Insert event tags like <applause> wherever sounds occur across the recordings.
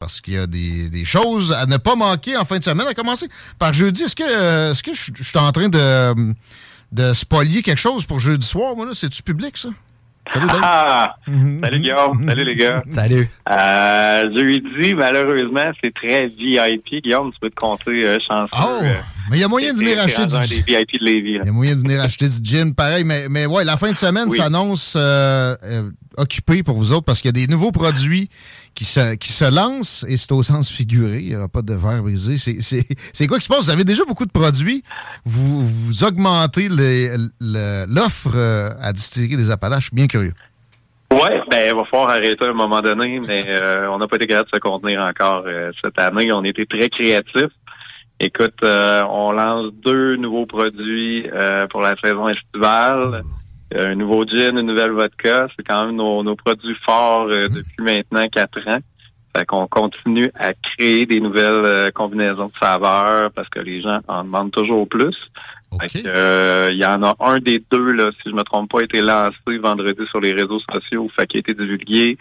Parce qu'il y a des, des, choses à ne pas manquer en fin de semaine, à commencer par jeudi. Est-ce que, euh, est-ce que je, je suis en train de, de spolier quelque chose pour jeudi soir? Moi, là, c'est-tu public, ça? Salut, ah, salut Guillaume, salut les gars. Salut. Euh, jeudi, malheureusement, c'est très VIP. Guillaume, tu peux te compter euh, chanceux. Oh, euh, mais il y a moyen de venir acheter du des VIP de Lévis. Il y a moyen de venir acheter du gin, pareil. Mais, mais ouais, la fin de semaine Oui. s'annonce occupée pour vous autres parce qu'il y a des nouveaux produits qui se, qui se lancent et c'est au sens figuré. Il n'y aura pas de verre brisé. C'est- quoi qui se passe? Vous avez déjà beaucoup de produits. Vous, vous augmentez l'offre euh, à distillerie des Appalaches. Bien curieux. Ouais, ben il va falloir arrêter à un moment donné, mais euh, on n'a pas été capable de se contenir encore euh, cette année. On été très créatifs. Écoute, on lance deux nouveaux produits pour la saison estivale. Un nouveau gin, une nouvelle vodka. C'est quand même nos, nos produits forts euh, depuis maintenant quatre ans. Fait qu'on continue à créer des nouvelles euh, combinaisons de saveurs parce que les gens en demandent toujours plus. Fait que, euh, il y en a un des deux, là, si je me trompe pas, a été lancé vendredi sur les réseaux sociaux, fait qu'il a été divulgué.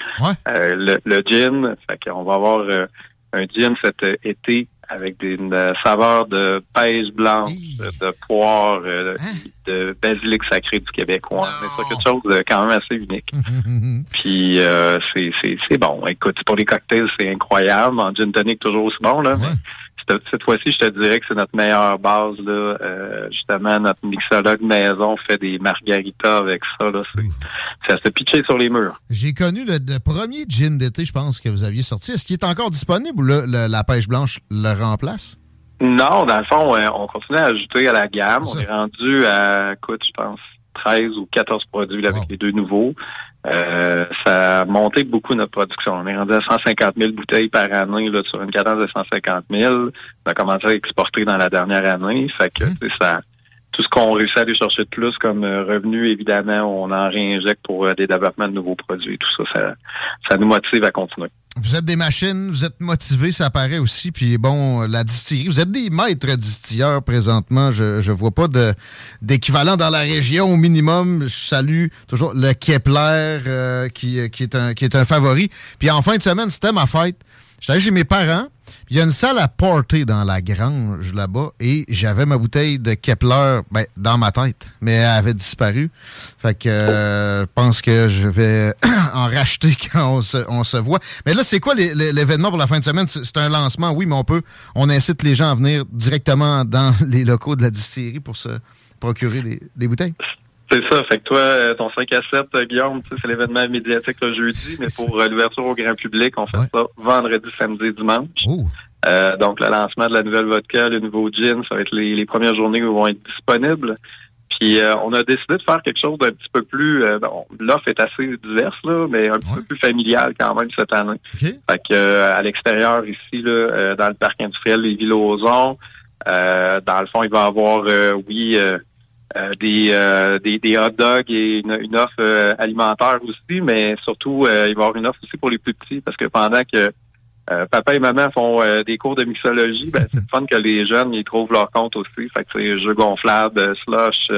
Euh, le, le gin, fait qu'on va avoir euh, un gin cet euh, été avec des, une euh, saveur de pêche blanche, euh, de poire, euh, de basilic sacré du québécois. Mais c'est quelque chose de quand même assez unique. <laughs> Puis euh, c'est c'est c'est bon. Écoute, pour les cocktails, c'est incroyable. En gin tonic, toujours aussi bon là. mais cette, cette fois-ci, je te dirais que c'est notre meilleure base là. Euh, justement, notre mixologue maison fait des margaritas avec ça là. C'est c'est à se pitcher sur les murs. J'ai connu le, le premier gin d'été, je pense, que vous aviez sorti. Est-ce qu'il est encore disponible ou le- la pêche blanche le remplace? Non, dans le fond, on continue à ajouter à la gamme. On est rendu à, écoute, je pense, 13 ou 14 produits là, avec les deux nouveaux. Euh, ça a monté beaucoup notre production. On est rendu à 150 000 bouteilles par année là, sur une cadence de 150 000. On a commencé à exporter dans la dernière année. Fait que sais, ça, tout ce qu'on réussit à aller chercher de plus comme euh, revenu, évidemment, on en réinjecte pour euh, des développements de nouveaux produits. Tout ça, ça, ça nous motive à continuer. Vous êtes des machines, vous êtes motivés, ça paraît aussi. Puis bon, la distillerie, vous êtes des maîtres distilleurs présentement. Je je vois pas d'équivalent dans la région au minimum. Je salue toujours le Kepler euh, qui, qui est un qui est un favori. Puis en fin de semaine, c'était ma fête. J'étais allé chez mes parents. Il y a une salle à porter dans la grange là-bas et j'avais ma bouteille de Kepler ben, dans ma tête, mais elle avait disparu. Fait que euh, je pense que je vais <coughs> en racheter <laughs> quand on se, on se voit. Mais là, c'est quoi l'é- l'é- l'événement pour la fin de semaine? C'est un lancement, oui, mais on peut, on incite les gens à venir directement dans <laughs> les locaux de la distillerie pour se procurer les, les bouteilles? C'est ça. Fait que toi, euh, ton 5 à 7, euh, Guillaume, tu sais, c'est l'événement médiatique le jeudi, mais pour euh, l'ouverture au grand public, on fait ça vendredi, samedi, dimanche. Euh, donc, le lancement de la nouvelle vodka, le nouveau gin, ça va être les, les premières journées où ils vont être disponibles. Puis, euh, on a décidé de faire quelque chose d'un petit peu plus... euh, bon, L'offre est assez diverse, là, mais un petit peu plus familial quand même cette année. Fait que euh, à l'extérieur, ici, là, euh, dans le parc industriel Les Villes-Ozon, euh, dans le fond, il va y avoir, euh, oui... euh, des, euh, des, des hot dogs et une, une offre euh, alimentaire aussi, mais surtout, euh, il va y avoir une offre aussi pour les plus petits parce que pendant que euh, papa et maman font des cours de mixologie, ben, c'est fun que les jeunes ils trouvent leur compte aussi. Fait que c'est jeux gonflables, slush,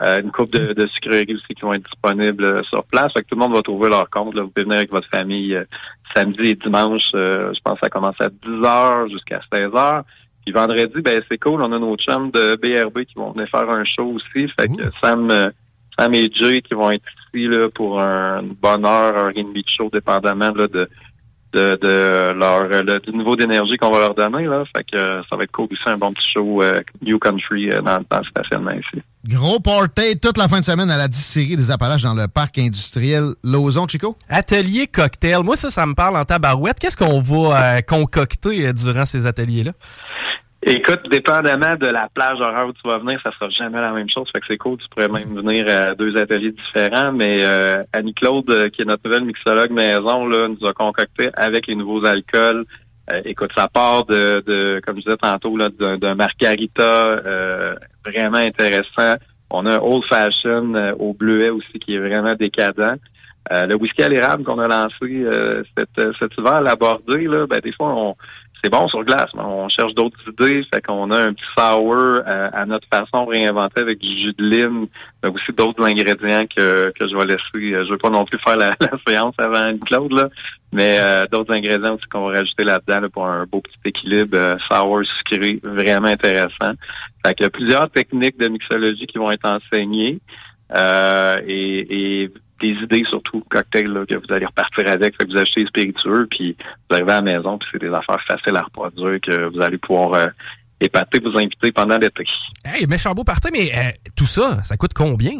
une coupe de, de sucreries aussi qui vont être disponibles sur place. Fait que tout le monde va trouver leur compte. Là. Vous pouvez venir avec votre famille samedi et dimanche. je pense que ça commence à 10 heures jusqu'à 16 heures. Puis vendredi, ben c'est cool. On a nos chums de BRB qui vont venir faire un show aussi. Fait que Sam, euh, Sam et Jay qui vont être ici là, pour un, une bonne heure, et de show, dépendamment là, de, de, de leur le, du niveau d'énergie qu'on va leur donner. Là. Fait que euh, ça va être cool aussi, un bon petit show euh, New Country euh, dans, dans le stationnement ici. Gros party toute la fin de semaine à la distillerie des Appalaches dans le parc industriel Lauson, Chico. Atelier cocktail. Moi, ça, ça me parle en tabarouette. Qu'est-ce qu'on va euh, concocter euh, durant ces ateliers-là? Écoute, dépendamment de la plage horaire où tu vas venir, ça sera jamais la même chose. Fait que c'est cool, tu pourrais même venir à deux ateliers différents. Mais euh, Annie-Claude, euh, qui est notre nouvelle mixologue maison, là, nous a concocté avec les nouveaux alcools. Euh, écoute, ça part de, de comme je disais tantôt, là, d'un, margarita euh, vraiment intéressant. On a un old fashion euh, au bleuet aussi qui est vraiment décadent. Le whisky à l'érable qu'on a lancé cet, cet hiver à l'aborder, là, ben, des fois, on, c'est bon sur glace, mais on cherche d'autres idées. Fait qu'on a un petit sour euh, à notre façon réinventé avec du jus de lime, mais aussi d'autres ingrédients que, que je vais laisser. Euh, Je veux pas non plus faire la, <laughs> la séance avant Claude, là, mais euh, d'autres ingrédients aussi qu'on va rajouter là-dedans là, pour un beau petit équilibre euh, sour sucré, vraiment intéressant. Fait qu'il y a plusieurs techniques de mixologie qui vont être enseignées. Euh, et, et des idées surtout cocktails là, que vous allez repartir avec, fait que vous achetez spiritueux, puis vous arrivez à la maison, puis c'est des affaires faciles à reproduire que vous allez pouvoir euh, épater vos invités pendant l'été. Hey, méchant beau party, mais euh, tout ça, ça coûte combien?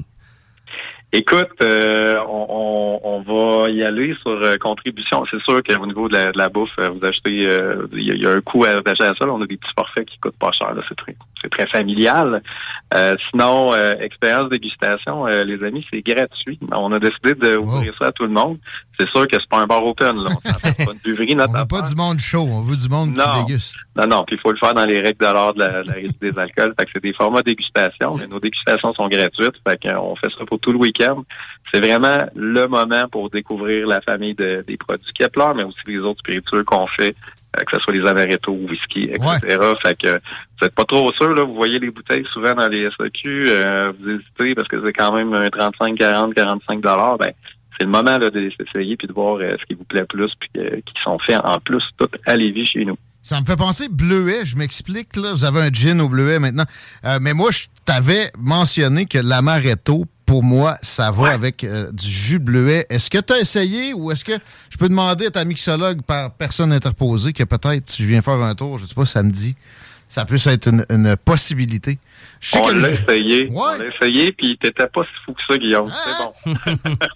Écoute, euh, on, on, on va y aller sur euh, contribution. C'est sûr qu'au niveau de la, de la bouffe, euh, vous achetez, euh, il y, y a un coût à acheter à ça. là. On a des petits forfaits qui coûtent pas cher. là. C'est très, c'est très familial. Euh, sinon, euh, expérience dégustation, euh, les amis, c'est gratuit. On a décidé de ouvrir ça à tout le monde. C'est sûr que c'est pas un bar open. Là. On pas une buvrerie, On veut pas du monde chaud, on veut du monde Non. qui déguste. Non, non, puis il faut le faire dans les règles de l'art de la, de la des alcools. Fait que c'est des formats dégustation, mais nos dégustations sont gratuites. Fait qu'on fait ça pour tout le week-end. C'est vraiment le moment pour découvrir la famille de- des produits Kepler, mais aussi les autres spiritueux qu'on fait, euh, que ce soit les amaretto ou whisky, etc. Fait que vous n'êtes pas trop sûr, là. Vous voyez les bouteilles souvent dans les SAQ, euh, vous hésitez parce que c'est quand même un 35, 40, 45 dollars. Ben, c'est le moment là, de les essayer puis de voir euh, ce qui vous plaît plus puis euh, qui sont faits en plus tout à Lévis chez nous. Ça me fait penser bleuet, je m'explique, là. Vous avez un gin au bleuet maintenant. Euh, mais moi, je t'avais mentionné que l'amaretto, pour moi, ça va Ouais. avec du jus bleuet. Est-ce que tu as essayé ou est-ce que je peux demander à ta mixologue par personne interposée que peut-être tu viens faire un tour, je sais pas, samedi, ça puisse être une, une possibilité. Je sais On l'a essayé. Ouais. On l'a essayé, puis t'étais pas si fou que ça, Guillaume. Ah! C'est bon.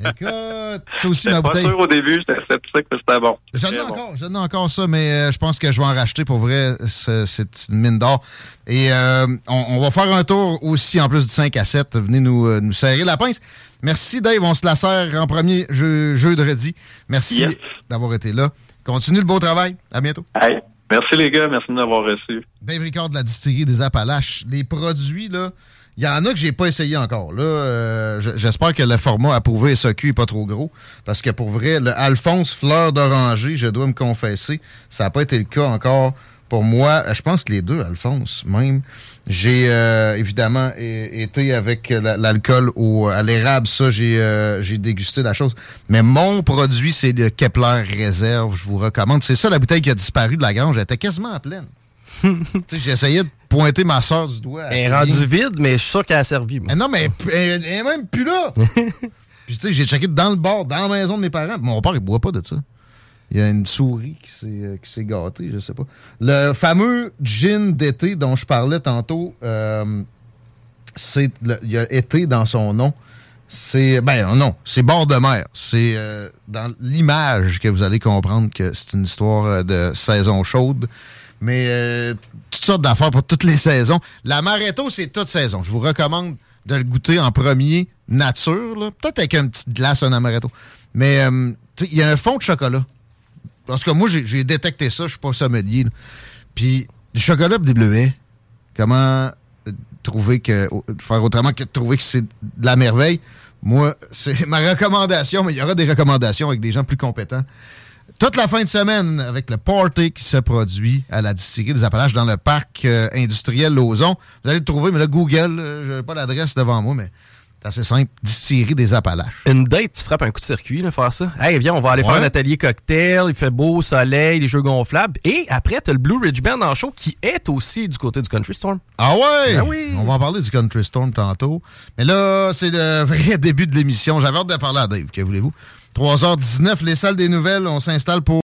<laughs> Écoute, c'est aussi ma pas bouteille. sûr au début, j'étais sceptique, mais c'était bon. J'en ai bon. encore, j'en ai encore ça, mais euh, je pense que je vais en racheter pour vrai. C'est une mine d'or. Et euh, on, on va faire un tour aussi, en plus du 5 à 7. Venez nous, euh, nous serrer la pince. Merci, Dave. On se la serre en premier jeu, jeudi. Merci Yes. d'avoir été là. Continue le beau travail. À bientôt. Merci les gars, merci de m'avoir reçu. Dave Ricard de la distillerie des Appalaches. Les produits, là, il y en a que j'ai pas essayé encore. Là, euh, j'espère que le format approuvé SAQ est pas trop gros. Parce que pour vrai, le Alphonse Fleur d'Oranger, je dois me confesser, ça n'a pas été le cas encore pour moi. Je pense que les deux, Alphonse, même. J'ai euh, évidemment été avec la- l'alcool au à l'érable, ça, j'ai euh, j'ai dégusté la chose. Mais mon produit, c'est le Kepler Réserve. Je vous recommande. C'est ça la bouteille qui a disparu de la grange. Elle était quasiment pleine. <laughs> Essayé de pointer ma soeur du doigt. Elle est rendue vide, mais je suis sûr qu'elle a servi. moi. Non, mais elle, elle est même plus là. <laughs> Puis tu sais, j'ai checké dans le bar, dans la maison de mes parents. Mon père, il boit pas de ça. Il y a une souris qui s'est, euh, gâtée, je sais pas. Le fameux gin d'été dont je parlais tantôt, euh, c'est il y a été dans son nom. C'est ben non, c'est bord de mer. C'est euh, dans l'image que vous allez comprendre que c'est une histoire de saison chaude. Mais euh, toutes sortes d'affaires pour toutes les saisons. L'amaretto, c'est toute saison. Je vous recommande de le goûter en premier, nature, peut-être avec une petite glace, un amaretto. Mais il y a un fond de chocolat. En tout cas, moi, j'ai détecté ça. Je suis pas sommelier. là. Puis, du chocolat et des bleuets, comment euh, trouver que faire autrement que trouver que c'est de la merveille? Moi, <laughs> c'est ma recommandation, mais il y aura des recommandations avec des gens plus compétents. Toute la fin de semaine, avec le party qui se produit à la distillerie des Appalaches dans le parc euh, industriel Lauson. Vous allez le trouver, mais là, Google, euh, je n'ai pas l'adresse devant moi, mais C'est assez simple. Distillerie des Appalaches. Une date, tu frappes un coup de circuit, là, faire ça. Hey, viens, on va aller faire un atelier cocktail, il fait beau, soleil, les jeux gonflables. Et après, t'as le Blue Ridge Band en show qui est aussi du côté du Country Storm. Ah ouais? Ben oui. On va en parler du Country Storm tantôt. Mais là, c'est le <laughs> vrai début de l'émission. J'avais hâte de parler à Dave, que voulez-vous? 3h19, les salles des nouvelles, on s'installe pour